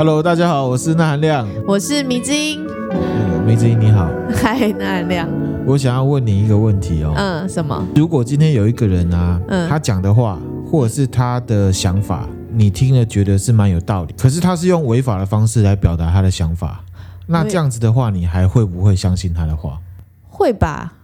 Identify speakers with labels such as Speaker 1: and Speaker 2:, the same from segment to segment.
Speaker 1: Hello，大家好，我是那含亮，
Speaker 2: 我是迷之音。
Speaker 1: 呃，迷之音你好，
Speaker 2: 嗨，那含亮。
Speaker 1: 我想要问你一个问题哦。
Speaker 2: 嗯，什么？
Speaker 1: 如果今天有一个人啊，
Speaker 2: 嗯，
Speaker 1: 他讲的话或者是他的想法，你听了觉得是蛮有道理，可是他是用违法的方式来表达他的想法，那这样子的话，你还会不会相信他的话？
Speaker 2: 会吧。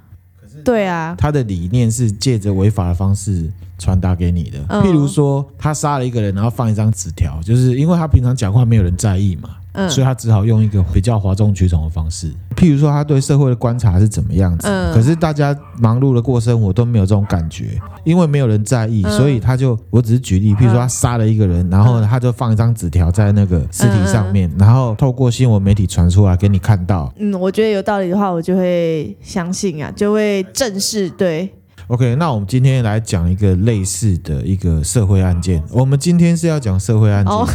Speaker 2: 对啊，
Speaker 1: 他的理念是借着违法的方式传达给你的，
Speaker 2: 嗯，
Speaker 1: 譬如说他杀了一个人，然后放一张纸条，就是因为他平常讲话没有人在意嘛。嗯、所以他只好用一个比较哗众取宠的方式，譬如说他对社会的观察是怎么样子。嗯、可是大家忙碌的过生活都没有这种感觉，因为没有人在意，嗯、所以他就我只是举例，譬如说他杀了一个人，然后他就放一张纸条在那个尸体上面，然后透过新闻媒体传出来给你看到。
Speaker 2: 嗯，我觉得有道理的话，我就会相信啊，就会正视。对
Speaker 1: ，OK，那我们今天来讲一个类似的一个社会案件。我们今天是要讲社会案件。哦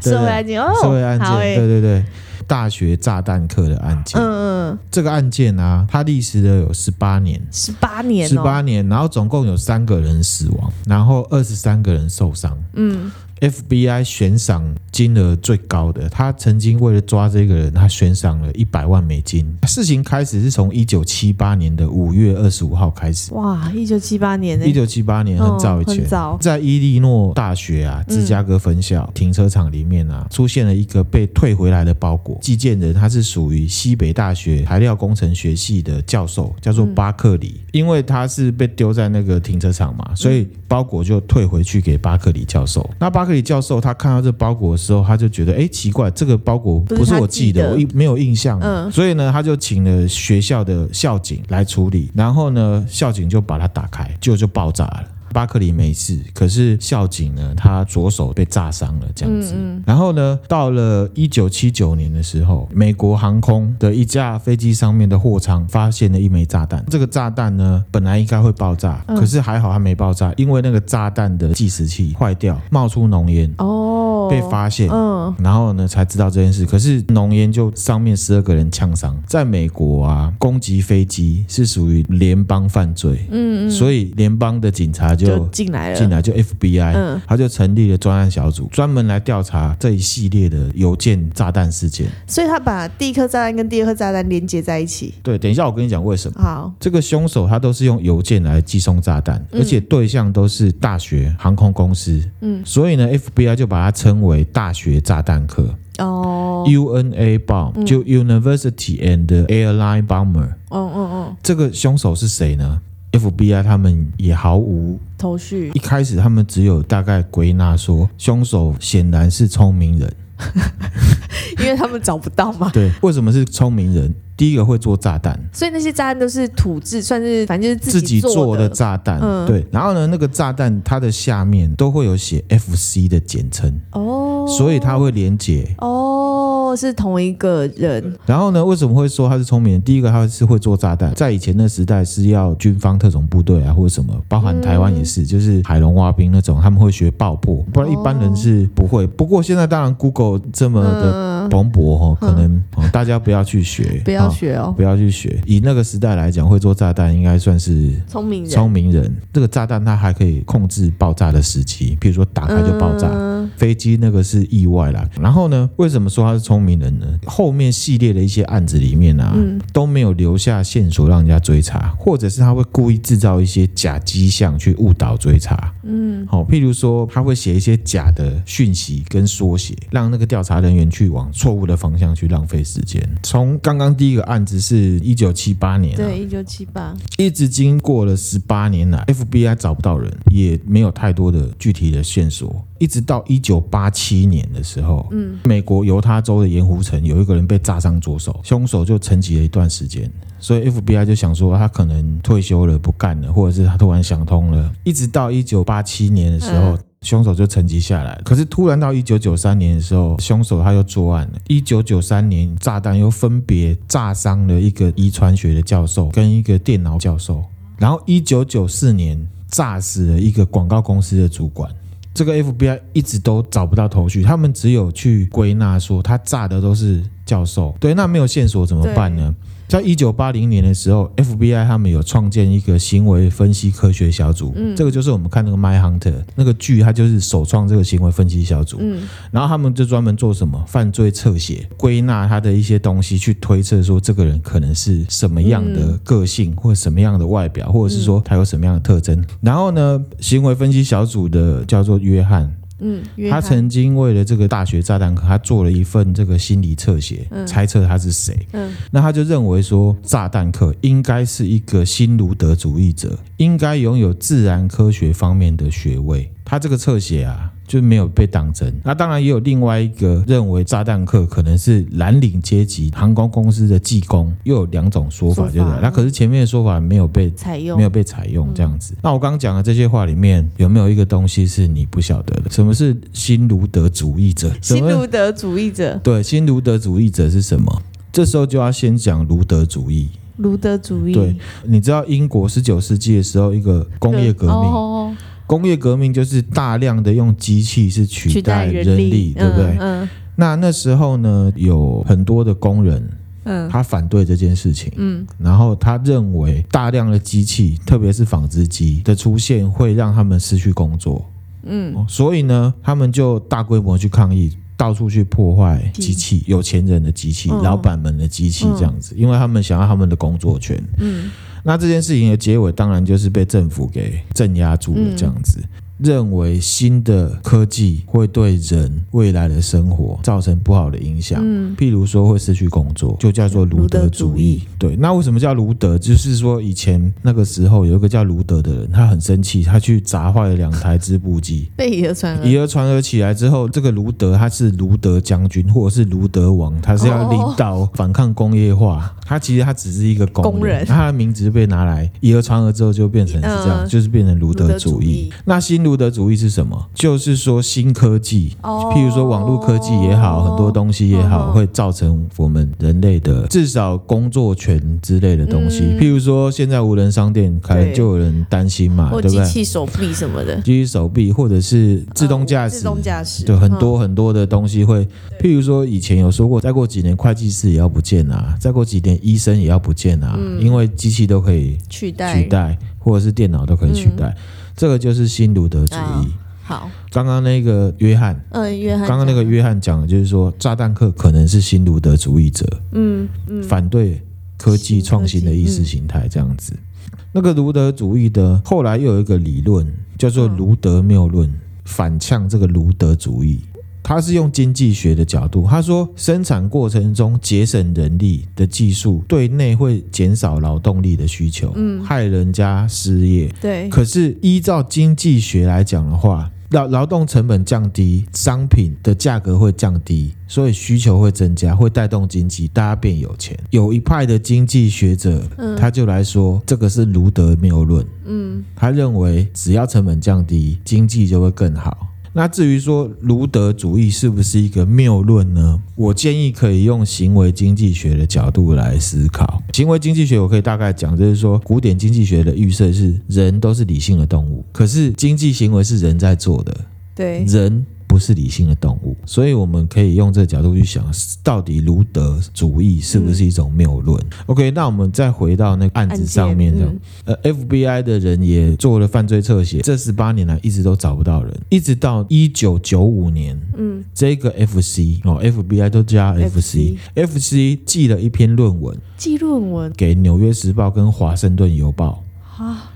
Speaker 2: 社会案件哦，
Speaker 1: 社会案件，对对对，大学炸弹客的案件。嗯嗯，这个案件啊，它历时了有十八年，
Speaker 2: 十八年，
Speaker 1: 十八年，然后总共有三个人死亡，然后二十三个人受伤。嗯。FBI 悬赏金额最高的，他曾经为了抓这个人，他悬赏了一百万美金。事情开始是从一九七八年的五月二十五号开始。
Speaker 2: 哇，一九七八年，
Speaker 1: 一九七八年很早以前，
Speaker 2: 哦、
Speaker 1: 在伊利诺大学啊，芝加哥分校、嗯、停车场里面啊，出现了一个被退回来的包裹。寄件人他是属于西北大学材料工程学系的教授，叫做巴克里。嗯、因为他是被丢在那个停车场嘛，所以包裹就退回去给巴克里教授。那巴克里教授他看到这包裹的时候，他就觉得哎奇怪，这个包裹不是我寄的，我一没有印象。嗯，所以呢，他就请了学校的校警来处理，然后呢，校警就把它打开，就就爆炸了。巴克里没事，可是校警呢，他左手被炸伤了，这样子。嗯嗯。然后呢，到了一九七九年的时候，美国航空的一架飞机上面的货舱发现了一枚炸弹。这个炸弹呢，本来应该会爆炸，可是还好它没爆炸，因为那个炸弹的计时器坏掉，冒出浓烟。哦。被发现，嗯，然后呢才知道这件事。可是浓烟就上面十二个人呛伤，在美国啊，攻击飞机是属于联邦犯罪，嗯嗯，所以联邦的警察就进来了，进来就 FBI，嗯，他就成立了专案小组，专门来调查这一系列的邮件炸弹事件。
Speaker 2: 所以他把第一颗炸弹跟第二颗炸弹连接在一起。
Speaker 1: 对，等一下我跟你讲为什么。
Speaker 2: 好，
Speaker 1: 这个凶手他都是用邮件来寄送炸弹，而且对象都是大学、航空公司，嗯，所以呢，FBI 就把他称。称为大学炸弹客哦，UNA bomb、嗯、就 University and Airline Bomber。哦哦哦，这个凶手是谁呢？FBI 他们也毫无
Speaker 2: 头绪。
Speaker 1: 一开始他们只有大概归纳说，凶手显然是聪明人，
Speaker 2: 因为他们找不到嘛。
Speaker 1: 对，为什么是聪明人？第一个会做炸弹，
Speaker 2: 所以那些炸弹都是土制，算是反正就是自己做的，
Speaker 1: 炸弹。嗯，对。然后呢，那个炸弹它的下面都会有写 FC 的简称哦，所以它会连接
Speaker 2: 哦，是同一个人。
Speaker 1: 然后呢，为什么会说他是聪明人？第一个他是会做炸弹，在以前的时代是要军方特种部队啊或者什么，包含台湾也是，嗯、就是海龙挖兵那种，他们会学爆破，不然一般人是不会。不过现在当然 Google 这么的蓬勃哈，可能、嗯、大家不要去学，
Speaker 2: 不要。学哦，
Speaker 1: 不要去学。以那个时代来讲，会做炸弹应该算是聪明人。聪明人，这个炸弹它还可以控制爆炸的时机，比如说打开就爆炸。嗯、飞机那个是意外啦。然后呢，为什么说他是聪明人呢？后面系列的一些案子里面啊，嗯、都没有留下线索让人家追查，或者是他会故意制造一些假迹象去误导追查。嗯，好，譬如说他会写一些假的讯息跟缩写，让那个调查人员去往错误的方向去浪费时间。从刚刚第一。这个案子是一九七八年，
Speaker 2: 对，一九七八，
Speaker 1: 一直经过了十八年来，FBI 找不到人，也没有太多的具体的线索，一直到一九八七年的时候，嗯，美国犹他州的盐湖城有一个人被炸伤左手，凶手就沉寂了一段时间，所以 FBI 就想说他可能退休了，不干了，或者是他突然想通了，一直到一九八七年的时候。嗯凶手就沉寂下来，可是突然到一九九三年的时候，凶手他又作案了。一九九三年，炸弹又分别炸伤了一个遗传学的教授跟一个电脑教授，然后一九九四年炸死了一个广告公司的主管。这个 FBI 一直都找不到头绪，他们只有去归纳说他炸的都是教授。对，那没有线索怎么办呢？在一九八零年的时候，FBI 他们有创建一个行为分析科学小组，嗯，这个就是我们看那个《Mindhunter》那个剧，它就是首创这个行为分析小组，嗯，然后他们就专门做什么犯罪侧写，归纳他的一些东西，去推测说这个人可能是什么样的个性，或者什么样的外表，或者是说他有什么样的特征。然后呢，行为分析小组的叫做约翰。
Speaker 2: 嗯，
Speaker 1: 他曾经为了这个大学炸弹客，他做了一份这个心理侧写，嗯、猜测他是谁。嗯，那他就认为说，炸弹客应该是一个新卢德主义者，应该拥有自然科学方面的学位。他这个侧写啊。就没有被当真。那当然也有另外一个认为炸弹客可能是蓝领阶级航空公司的技工，又有两种说法，对不对？那可是前面的说法没有被采用，没有被采用这样子。那我刚刚讲的这些话里面有没有一个东西是你不晓得的？什么是新卢德主义者？
Speaker 2: 新卢德主义者，
Speaker 1: 对，新卢德主义者是什么？这时候就要先讲卢德主义。
Speaker 2: 卢德主义，
Speaker 1: 对，你知道英国十九世纪的时候一个工业革命。工业革命就是大量的用机器是取代人力，对不对？嗯。嗯，那那时候呢，有很多的工人，嗯，他反对这件事情，嗯，然后他认为大量的机器，特别是纺织机的出现，会让他们失去工作，嗯，所以呢，他们就大规模去抗议，到处去破坏机器，有钱人的机器，老板们的机器，这样子，因为他们想要他们的工作权，嗯。那这件事情的结尾，当然就是被政府给镇压住了，这样子。认为新的科技会对人未来的生活造成不好的影响，嗯，譬如说会失去工作，就叫做卢德主义。对，那为什么叫卢德？就是说以前那个时候有一个叫卢德的人，他很生气，他去砸坏了两台织布机，
Speaker 2: 被以讹传讹。
Speaker 1: 以讹传讹起来之后，这个卢德他是卢德将军或者是卢德王，他是要领导反抗工业化。哦、他其实他只是一个工人，他的名字被拿来以讹传讹之后，就变成是这样，嗯、就是变成卢德主义。主义那新。卢德主义是什么？就是说新科技，譬如说网络科技也好，很多东西也好，会造成我们人类的至少工作权之类的东西。譬如说现在无人商店，可能就有人担心嘛，对。不对？机
Speaker 2: 器手臂什么的，
Speaker 1: 机器手臂或者是自动驾驶，自动驾驶，对，很多很多的东西会。譬如说以前有说过，再过几年会计师也要不见啊，再过几年医生也要不见啊，因为机器都可以取代，取代。或者是电脑都可以取代。这个就是新卢德主义。哦、
Speaker 2: 好，
Speaker 1: 刚刚那个约翰，
Speaker 2: 嗯，约翰，
Speaker 1: 刚刚那个约翰讲的就是说，炸弹客可能是新卢德主义者，嗯嗯，反对科技创新的意识形态这样子。嗯、那个卢德主义的后来又有一个理论叫做卢德谬论，反呛这个卢德主义。他是用经济学的角度，他说生产过程中节省人力的技术对内会减少劳动力的需求，嗯，害人家失业。对，可是依照经济学来讲的话，劳劳动成本降低，商品的价格会降低，所以需求会增加，会带动经济，大家变有钱。有一派的经济学者，他就来说这个是卢德谬论，嗯，他认为只要成本降低，经济就会更好。那至于说卢德主义是不是一个谬论呢？我建议可以用行为经济学的角度来思考。行为经济学我可以大概讲，就是说古典经济学的预设是人都是理性的动物，可是经济行为是人在做的，对人。不是理性的动物，所以我们可以用这个角度去想，到底卢德主义是不是一种谬论？嗯，OK，那我们再回到那个案子上面，这样，呃，FBI 的人也做了犯罪侧写，这十八年来一直都找不到人，一直到一九九五年，嗯，这个 FC 哦，FBI 都加 FC，FC 寄了一篇论文，
Speaker 2: 寄论文？
Speaker 1: 给《纽约时报》跟《华盛顿邮报》啊。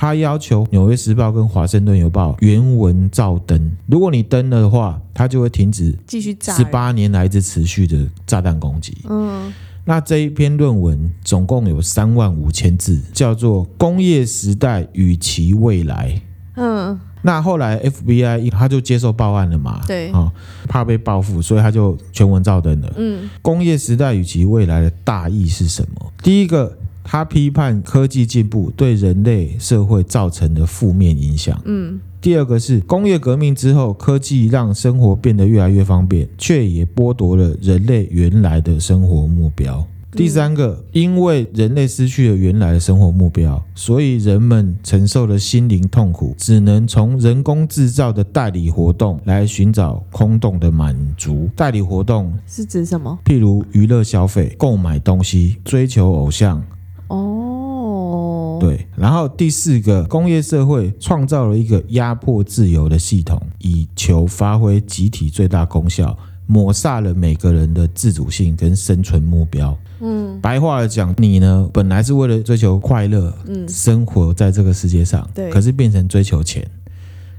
Speaker 1: 他要求《纽约时报》跟《华盛顿邮报》原文照登，如果你登了的话，他就会停止继续炸十八年来一直持续的炸弹攻击。嗯，那这一篇论文总共有三万五千字，叫做《工业时代与其未来》。嗯，那后来 FBI 他就接受报案了嘛？对，啊，怕被报复，所以他就全文照登了。嗯，《工业时代与其未来》的大意是什么？第一个。他批判科技进步对人类社会造成的负面影响。嗯，第二个是工业革命之后，科技让生活变得越来越方便，却也剥夺了人类原来的生活目标。第三个，因为人类失去了原来的生活目标，所以人们承受了心灵痛苦，只能从人工制造的代理活动来寻找空洞的满足。代理活动
Speaker 2: 是指什么？
Speaker 1: 譬如娱乐消费、购买东西、追求偶像。
Speaker 2: 哦，
Speaker 1: 对。然后第四个，工业社会创造了一个压迫自由的系统，以求发挥集体最大功效。抹杀了每个人的自主性跟生存目标。嗯，白话来讲，你呢本来是为了追求快乐，嗯，生活在这个世界上，对，可是变成追求钱，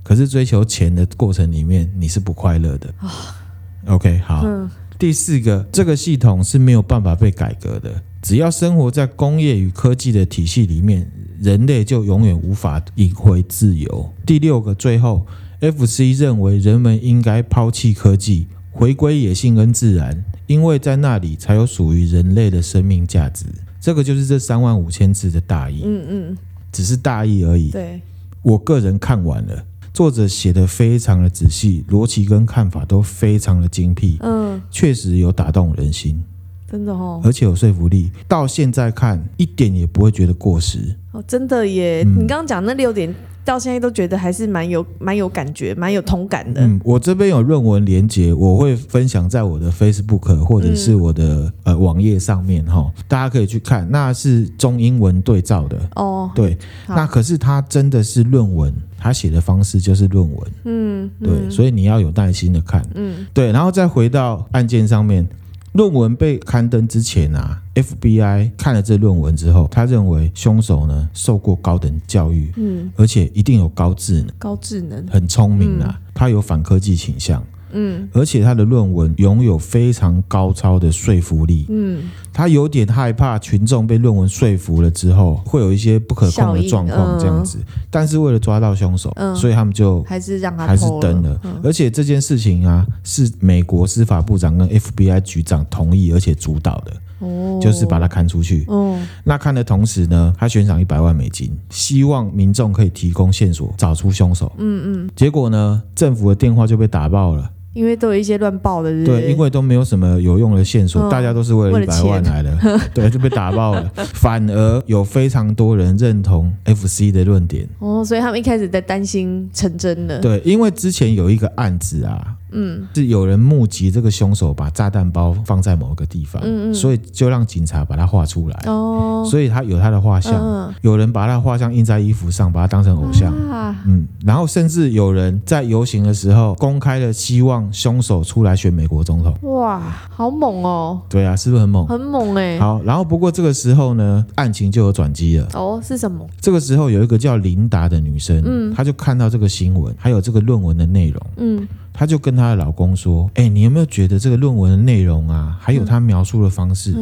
Speaker 1: 可是追求钱的过程里面，你是不快乐的。OK，好。嗯，第四个，这个系统是没有办法被改革的。只要生活在工业与科技的体系里面，人类就永远无法赢回自由。第六个，最后，FC 认为人们应该抛弃科技。回归野性跟自然，因为在那里才有属于人类的生命价值。这个就是这三万五千字的大意。嗯嗯，只是大意而已。对，我个人看完了，作者写的非常的仔细，逻辑跟看法都非常的精辟。嗯，确实有打动人心，
Speaker 2: 真的哦，
Speaker 1: 而且有说服力。到现在看一点也不会觉得过时。
Speaker 2: 哦，真的耶！嗯，你刚刚讲那六点。到现在都觉得还是蛮有蛮有感觉，蛮有同感的。
Speaker 1: 嗯，我这边有论文连接，我会分享在我的 Facebook 或者是我的、嗯、呃网页上面哈，大家可以去看。那是中英文对照的哦。对，那可是它真的是论文，他写的方式就是论文。嗯，对，所以你要有耐心的看。嗯，对，然后再回到案件上面。论文被刊登之前啊，FBI 看了这论文之后，他认为凶手呢受过高等教育，嗯，而且一定有高智能，
Speaker 2: 高智能，
Speaker 1: 很聪明啊，嗯，他有反科技倾向。嗯，而且他的论文拥有非常高超的说服力。嗯，他有点害怕群众被论文说服了之后会有一些不可控的状况这样子。但是为了抓到凶手，嗯所以他们就还是让他还是登了。而且这件事情啊，是美国司法部长跟 FBI 局长同意而且主导的。哦，就是把他刊出去。哦，那看的同时呢，他悬赏一百万美金，希望民众可以提供线索找出凶手。嗯嗯，结果呢，政府的电话就被打爆了。
Speaker 2: 因为都有一些乱报的，
Speaker 1: 对，因为都没有什么有用的线索，哦、大家都是为了一百万来的，对，就被打爆了。反而有非常多人认同 FC 的论点，
Speaker 2: 哦，所以他们一开始在担心成真了。
Speaker 1: 对，因为之前有一个案子啊。嗯，是有人目击这个凶手把炸弹包放在某个地方，嗯嗯，所以就让警察把它画出来。哦，所以他有他的画像，嗯，有人把他画像印在衣服上，把他当成偶像。啊，嗯，然后甚至有人在游行的时候公开的希望凶手出来选美国总统。
Speaker 2: 哇，好猛哦！
Speaker 1: 对啊，是不是很猛？
Speaker 2: 很猛哎。
Speaker 1: 好，然后不过这个时候呢，案情就有转机了。
Speaker 2: 哦，是什么？
Speaker 1: 这个时候有一个叫琳达的女生，嗯，她就看到这个新闻，还有这个论文的内容，嗯。她就跟她的老公说：“哎，你有没有觉得这个论文的内容啊，还有她描述的方式，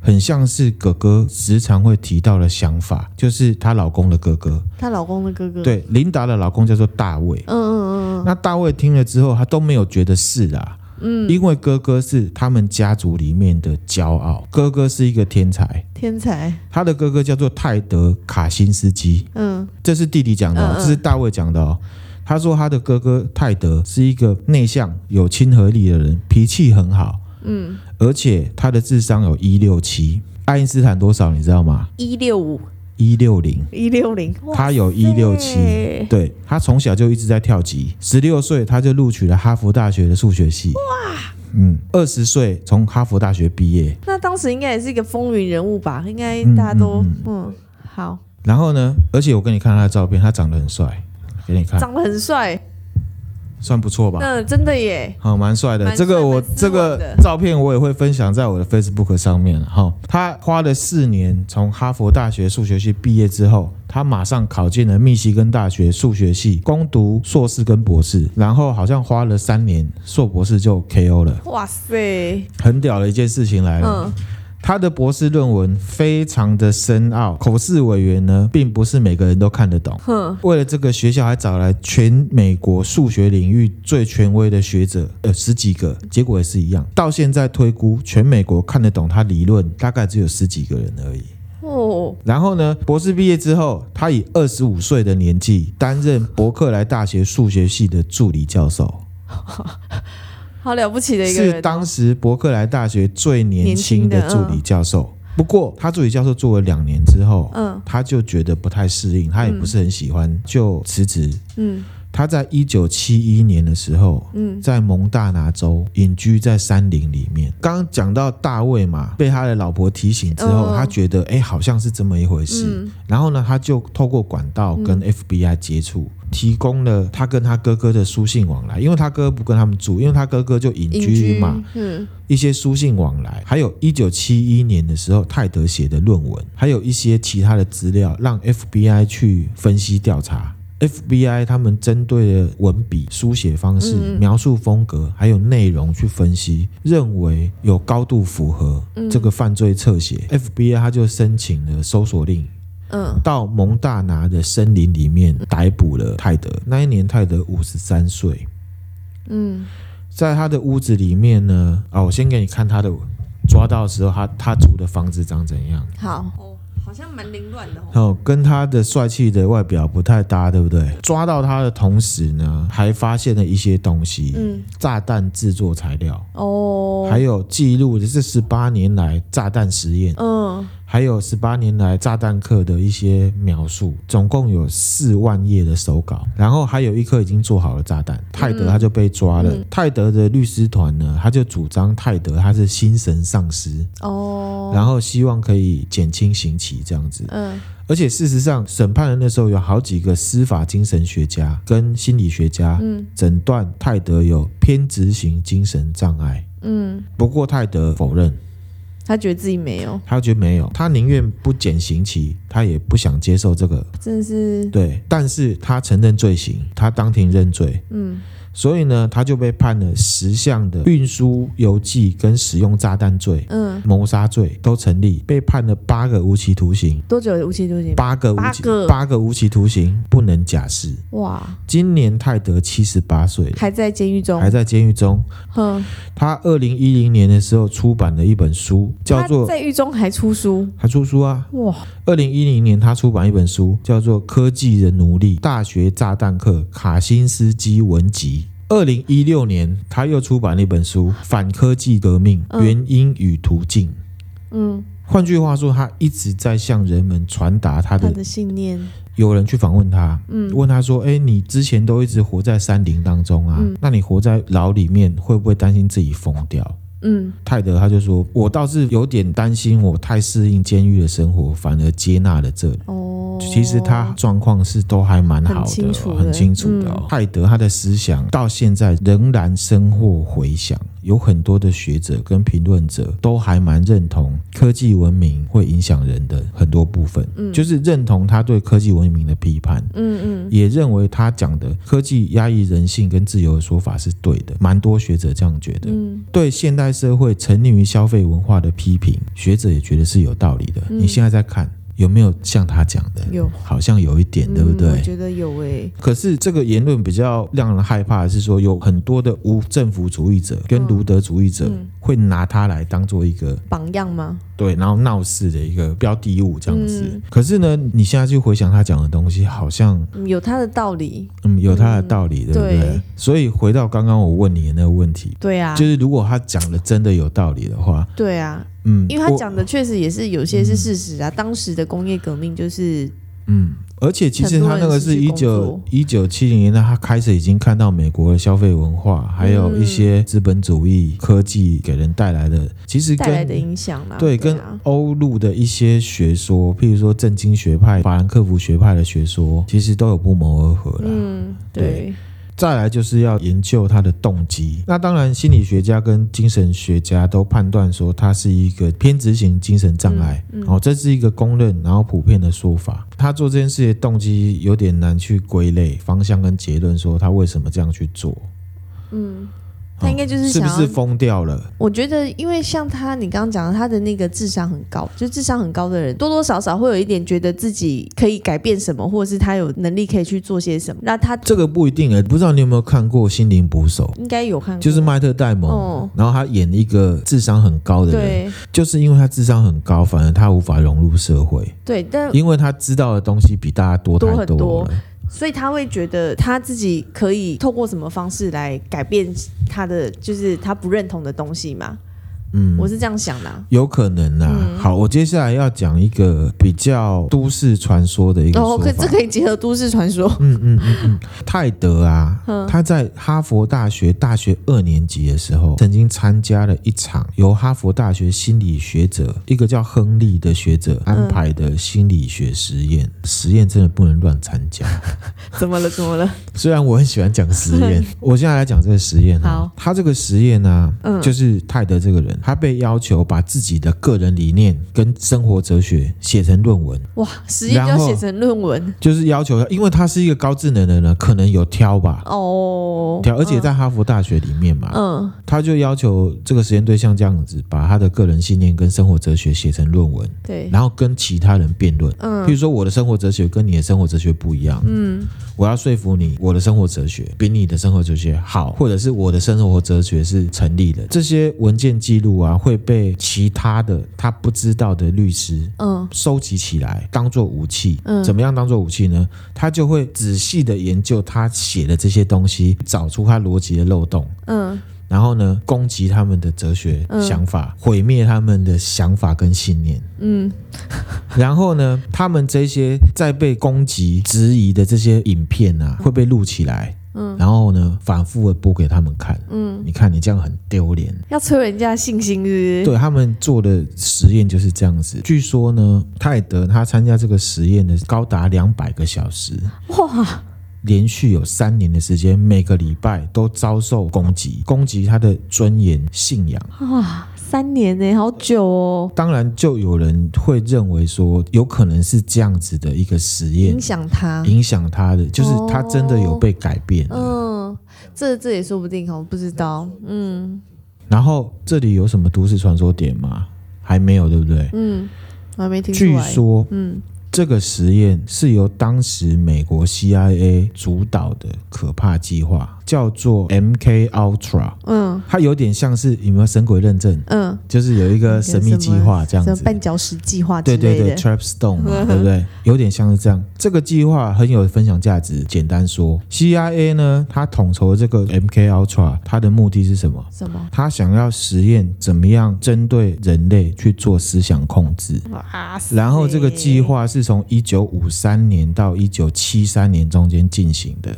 Speaker 1: 很像是哥哥时常会提到的想法，就是她老公的哥哥。
Speaker 2: 她老公的哥哥，
Speaker 1: 对，琳达的老公叫做大卫。嗯嗯嗯。那大卫听了之后，他都没有觉得是啊。嗯，因为哥哥是他们家族里面的骄傲，哥哥是一个天才。
Speaker 2: 天才。他
Speaker 1: 的哥哥叫做泰德卡辛斯基。嗯，这是弟弟讲的，这是大卫讲的哦。”他说：“他的哥哥泰德是一个内向、有亲和力的人，脾气很好。嗯，而且他的智商有一六七。爱因斯坦多少？你知道吗？
Speaker 2: 一六五、
Speaker 1: 一六零、
Speaker 2: 一六零。
Speaker 1: 他有一六七。对，他从小就一直在跳级，十六岁他就录取了哈佛大学的数学系。哇，嗯，二十岁从哈佛大学毕业。
Speaker 2: 那当时应该也是一个风云人物吧？应该大家都嗯，嗯，嗯，嗯，好。
Speaker 1: 然后呢？而且我给你看他的照片，他长得很帅。”给你看，
Speaker 2: 长得很帅，
Speaker 1: 算不错吧？
Speaker 2: 嗯，真的耶，
Speaker 1: 好，蛮帅的。这个我这个照片我也会分享在我的 Facebook 上面。哈，他花了四年从哈佛大学数学系毕业之后，他马上考进了密西根大学数学系，攻读硕士跟博士，然后好像花了三年硕博士就 KO 了。哇塞，很屌的一件事情来了。嗯他的博士论文非常的深奥，口试委员呢，并不是每个人都看得懂。为了这个，学校还找来全美国数学领域最权威的学者，呃，十几个，结果也是一样。到现在推估，全美国看得懂他理论，大概只有十几个人而已。哦，然后呢，博士毕业之后，他以二十五岁的年纪担任伯克莱大学数学系的助理教授。
Speaker 2: 好了不起的一个人，
Speaker 1: 是当时伯克莱大学最年轻的助理教授。不过，他助理教授做了两年之后，嗯，他就觉得不太适应，他也不是很喜欢，嗯、就辞职。嗯，他在一九七一年的时候，嗯，在蒙大拿州隐居在山林里面。刚刚讲到大卫嘛，被他的老婆提醒之后，他觉得哎、欸，好像是这么一回事。嗯、然后呢，他就透过管道跟 FBI 接触。嗯提供了他跟他哥哥的书信往来，因为他哥哥不跟他们住，因为他哥哥就隐居嘛。嗯，一些书信往来，还有一九七一年的时候泰德写的论文，还有一些其他的资料，让 FBI 去分析调查。FBI 他们针对的文笔、书写方式、描述风格还有内容去分析，认为有高度符合这个犯罪侧写。FBI 他就申请了搜索令。嗯，到蒙大拿的森林里面逮捕了泰德。那一年泰德五十三岁。嗯，在他的屋子里面呢，啊，我先给你看他的抓到的时候，他他住的房子长怎样？
Speaker 2: 好哦，好像蛮凌乱的
Speaker 1: 哦。哦，跟他的帅气的外表不太搭，对不对？抓到他的同时呢，还发现了一些东西，嗯，炸弹制作材料哦，还有记录的这十八年来炸弹实验，嗯。还有十八年来炸弹客的一些描述，总共有四万页的手稿，然后还有一颗已经做好了炸弹。泰德他就被抓了。嗯、泰德的律师团呢，他就主张泰德他是心神丧失哦，然后希望可以减轻刑期这样子。嗯，而且事实上，审判的那时候有好几个司法精神学家跟心理学家，嗯，诊断泰德有偏执型精神障碍。嗯，不过泰德否认。
Speaker 2: 他觉得自己没有，
Speaker 1: 他觉得没有，他宁愿不减刑期，他也不想接受这个，
Speaker 2: 真的是
Speaker 1: 对。但是他承认罪行，他当庭认罪。嗯。所以呢，他就被判了十项的运输邮寄跟使用炸弹罪，嗯，谋杀罪都成立，被判了八个无期徒刑。
Speaker 2: 多久的无期徒刑？
Speaker 1: 八个无期，八个无期徒刑，不能假释。哇！今年泰德七十八岁，
Speaker 2: 还在监狱中，
Speaker 1: 还在监狱中。哼，他二零一零年的时候出版了一本书，叫做《
Speaker 2: 在狱中还出书》，
Speaker 1: 还出书啊！哇！二零一零年他出版一本书，叫做《科技的奴隶：大学炸弹客卡辛斯基文集》。二零一六年，他又出版了一本书《反科技革命：原因与途径》。嗯，换句话说，他一直在向人们传达他的，
Speaker 2: 信念。
Speaker 1: 有人去访问他，嗯，问他说：“哎，你之前都一直活在山林当中啊，嗯，那你活在牢里面，会不会担心自己疯掉？”嗯，泰德他就说：“我倒是有点担心，我太适应监狱的生活，反而接纳了这里。”哦，其实他状况是都还蛮好的，很清楚的，很清楚的哦。嗯，泰德他的思想到现在仍然深获回响。有很多的学者跟评论者都还蛮认同科技文明会影响人的很多部分，嗯，就是认同他对科技文明的批判，嗯嗯，也认为他讲的科技压抑人性跟自由的说法是对的，蛮多学者这样觉得，嗯，对现代社会沉溺于消费文化的批评，学者也觉得是有道理的。你现在在看。有没有像他讲的？有，好像有一点，嗯、对不对？我
Speaker 2: 觉得有诶、欸。
Speaker 1: 可是这个言论比较让人害怕的是说，有很多的无政府主义者跟卢德主义者会拿他来当做一个
Speaker 2: 榜样吗？
Speaker 1: 对，然后闹事的一个标的物这样子。嗯、可是呢，你现在去回想他讲的东西，好像
Speaker 2: 有他的道理。
Speaker 1: 嗯，有他的道理，嗯、对不对？对，所以回到刚刚我问你的那个问题，
Speaker 2: 对啊，
Speaker 1: 就是如果他讲的真的有道理的话，
Speaker 2: 对啊。嗯，因为他讲的确实也是有些是事实啊。嗯、当时的工业革命就是，
Speaker 1: 嗯，而且其实他那个是一九一九七零年代，他开始已经看到美国的消费文化，还有一些资本主义科技给人带来的，其实跟
Speaker 2: 带来的影响嘛。
Speaker 1: 对，跟欧陆的一些学说，譬如说正经学派、法兰克福学派的学说，其实都有不谋而合了。嗯，对。对再来就是要研究他的动机。那当然，心理学家跟精神学家都判断说他是一个偏执型精神障碍。嗯嗯、哦，这是一个公认然后普遍的说法。他做这件事的动机有点难去归类方向跟结论，说他为什么这样去做。嗯。
Speaker 2: 他应该就是想
Speaker 1: 是不是疯掉了？
Speaker 2: 我觉得，因为像他，你刚刚讲的，他的那个智商很高，就智商很高的人，多多少少会有一点觉得自己可以改变什么，或者是他有能力可以去做些什么。那他
Speaker 1: 这个不一定诶，不知道你有没有看过《心灵捕手》？
Speaker 2: 应该有看过，
Speaker 1: 就是迈特戴蒙，哦、然后他演一个智商很高的人，对就是因为他智商很高，反而他无法融入社会。
Speaker 2: 对，但
Speaker 1: 因为他知道的东西比大家多太多了。多
Speaker 2: 所以他会觉得他自己可以透过什么方式来改变他的，就是他不认同的东西嘛。嗯，我是这样想的、啊，
Speaker 1: 有可能啊。嗯、好，我接下来要讲一个比较都市传说的一个，哦、可
Speaker 2: 这可以结合都市传说。
Speaker 1: 嗯嗯嗯嗯，泰德啊，嗯、他在哈佛大学大学二年级的时候，曾经参加了一场由哈佛大学心理学者一个叫亨利的学者安排的心理学实验。嗯、实验真的不能乱参加。
Speaker 2: 怎么了？怎么了？
Speaker 1: 虽然我很喜欢讲实验，我现在来讲这个实验、啊。好，他这个实验呢、啊，嗯、就是泰德这个人。他被要求把自己的个人理念跟生活哲学写成论文。
Speaker 2: 哇，实验就要写成论文，
Speaker 1: 就是要求他，因为他是一个高智能的人，可能有挑吧。
Speaker 2: 哦，
Speaker 1: 挑，而且在哈佛大学里面嘛，嗯，他就要求这个实验对象这样子，把他的个人信念跟生活哲学写成论文。
Speaker 2: 对，
Speaker 1: 然后跟其他人辩论。嗯，比如说我的生活哲学跟你的生活哲学不一样。嗯，我要说服你，我的生活哲学比你的生活哲学好，或者是我的生活哲学是成立的。这些文件记录啊。会被其他的他不知道的律师嗯。收集起来当做武器。嗯，怎么样当做武器呢？他就会仔细的研究他写的这些东西，找出他逻辑的漏洞。嗯，然后呢攻击他们的哲学想法，毁灭他们的想法跟信念。嗯，然后呢他们这些在被攻击质疑的这些影片啊会被录起来。嗯，然后呢，反复的播给他们看。嗯，你看你这样很丢脸，
Speaker 2: 要摧毁人家信心是不是？
Speaker 1: 对，他们做的实验就是这样子。据说呢，泰德他参加这个实验的高达两百个小时，哇，连续有三年的时间，每个礼拜都遭受攻击，攻击他的尊严、信仰。哇。
Speaker 2: 三年呢，好久哦。
Speaker 1: 当然，就有人会认为说，有可能是这样子的一个实验
Speaker 2: 影响他，
Speaker 1: 影响他的，就是他真的有被改变。嗯，
Speaker 2: 这这也说不定，哦不知道。嗯。
Speaker 1: 然后这里有什么都市传说点吗？还没有，对不对？
Speaker 2: 嗯，我还没听。
Speaker 1: 据说，嗯。这个实验是由当时美国 CIA 主导的可怕计划，叫做 MK Ultra。嗯，它有点像是有没有神鬼认证？嗯，就是有一个神秘计划这样子，
Speaker 2: 绊脚石计划。
Speaker 1: 对对对，Trap Stone 嘛，对不对？有点像是这样。这个计划很有分享价值。简单说，CIA 呢，它统筹这个 MK Ultra，它的目的是什么？
Speaker 2: 什么？
Speaker 1: 它想要实验怎么样针对人类去做思想控制。哇！然后这个计划是。是从一九五三年到一九七三年中间进行的。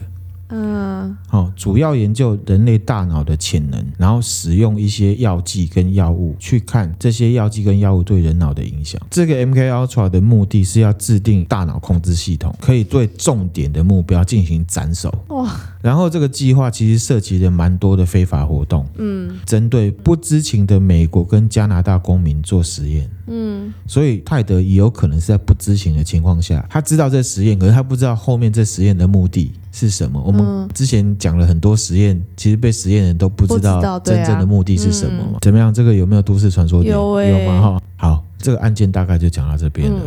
Speaker 1: 嗯，好，主要研究人类大脑的潜能，然后使用一些药剂跟药物去看这些药剂跟药物对人脑的影响。这个 MK Ultra 的目的是要制定大脑控制系统，可以对重点的目标进行斩首。哇！然后这个计划其实涉及了蛮多的非法活动。嗯，针对不知情的美国跟加拿大公民做实验。嗯，所以泰德也有可能是在不知情的情况下，他知道这实验，可是他不知道后面这实验的目的是什么？我们之前讲了很多实验，其实被实验的人都不知道真正的目的是什么嘛？怎么样？这个有没有都市传说点？
Speaker 2: 有、欸、
Speaker 1: 有吗？哈，好，这个案件大概就讲到这边了。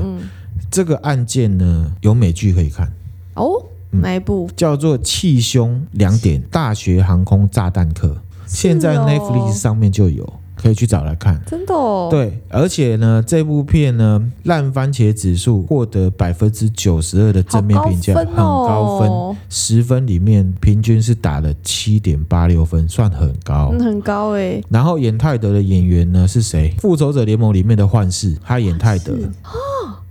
Speaker 1: 这个案件呢，有美剧可以看
Speaker 2: 哦，哪一部？
Speaker 1: 叫做《气胸两点大学航空炸弹客》，哦、现在 Netflix 上面就有。可以去找来看，
Speaker 2: 真的哦。
Speaker 1: 对，而且呢，这部片呢，烂番茄指数获得百分之九十二的正面评价，很高分，十分里面平均是打了七点八六分，算很高，
Speaker 2: 嗯、很高哎。
Speaker 1: 然后演泰德的演员呢是谁？复仇者联盟里面的幻视，他演泰德。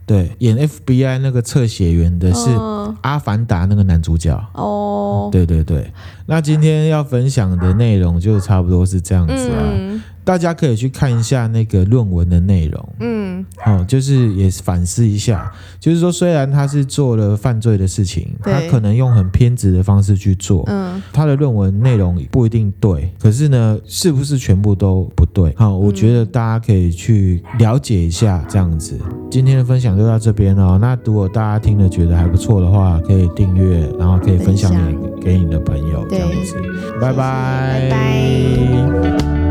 Speaker 1: 对，演 FBI 那个测血员的是《阿凡达》那个男主角。哦，对对对。那今天要分享的内容就差不多是这样子啊。嗯大家可以去看一下那个论文的内容，嗯，好，就是也反思一下，就是说，虽然他是做了犯罪的事情，他可能用很偏执的方式去做，嗯，他的论文内容不一定对，可是呢，是不是全部都不对？好，我觉得大家可以去了解一下这样子。今天的分享就到这边哦。那如果大家听了觉得还不错的话，可以订阅，然后可以分享给给你的朋友这样子。拜拜，拜拜。